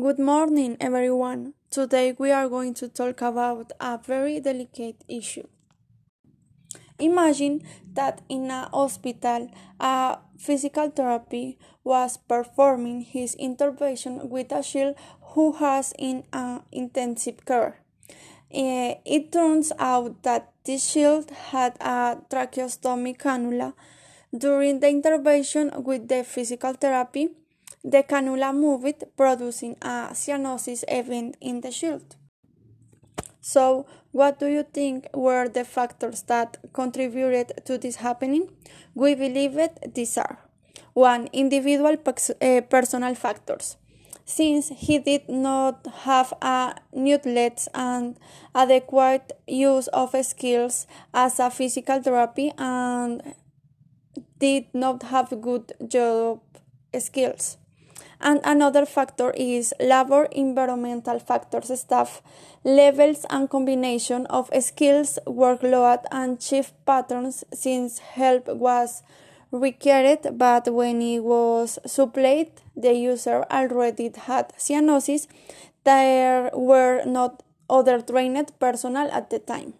Good morning, everyone. Today we are going to talk about a very delicate issue. Imagine that in a hospital, a physical therapy was performing his intervention with a child who has in an intensive care. Eh, it turns out that this child had a tracheostomy cannula. During the intervention with the physical therapy, the cannula moved, producing a cyanosis event in the shield. So, what do you think were the factors that contributed to this happening? We believe it these are 1. Individual uh, personal factors. Since he did not have a nutlets and adequate use of skills as a physical therapy and did not have good job skills. And another factor is labor environmental factors, staff levels, and combination of skills, workload, and shift patterns since help was required, but when it was supplied, the user already had cyanosis. There were not other trained personnel at the time.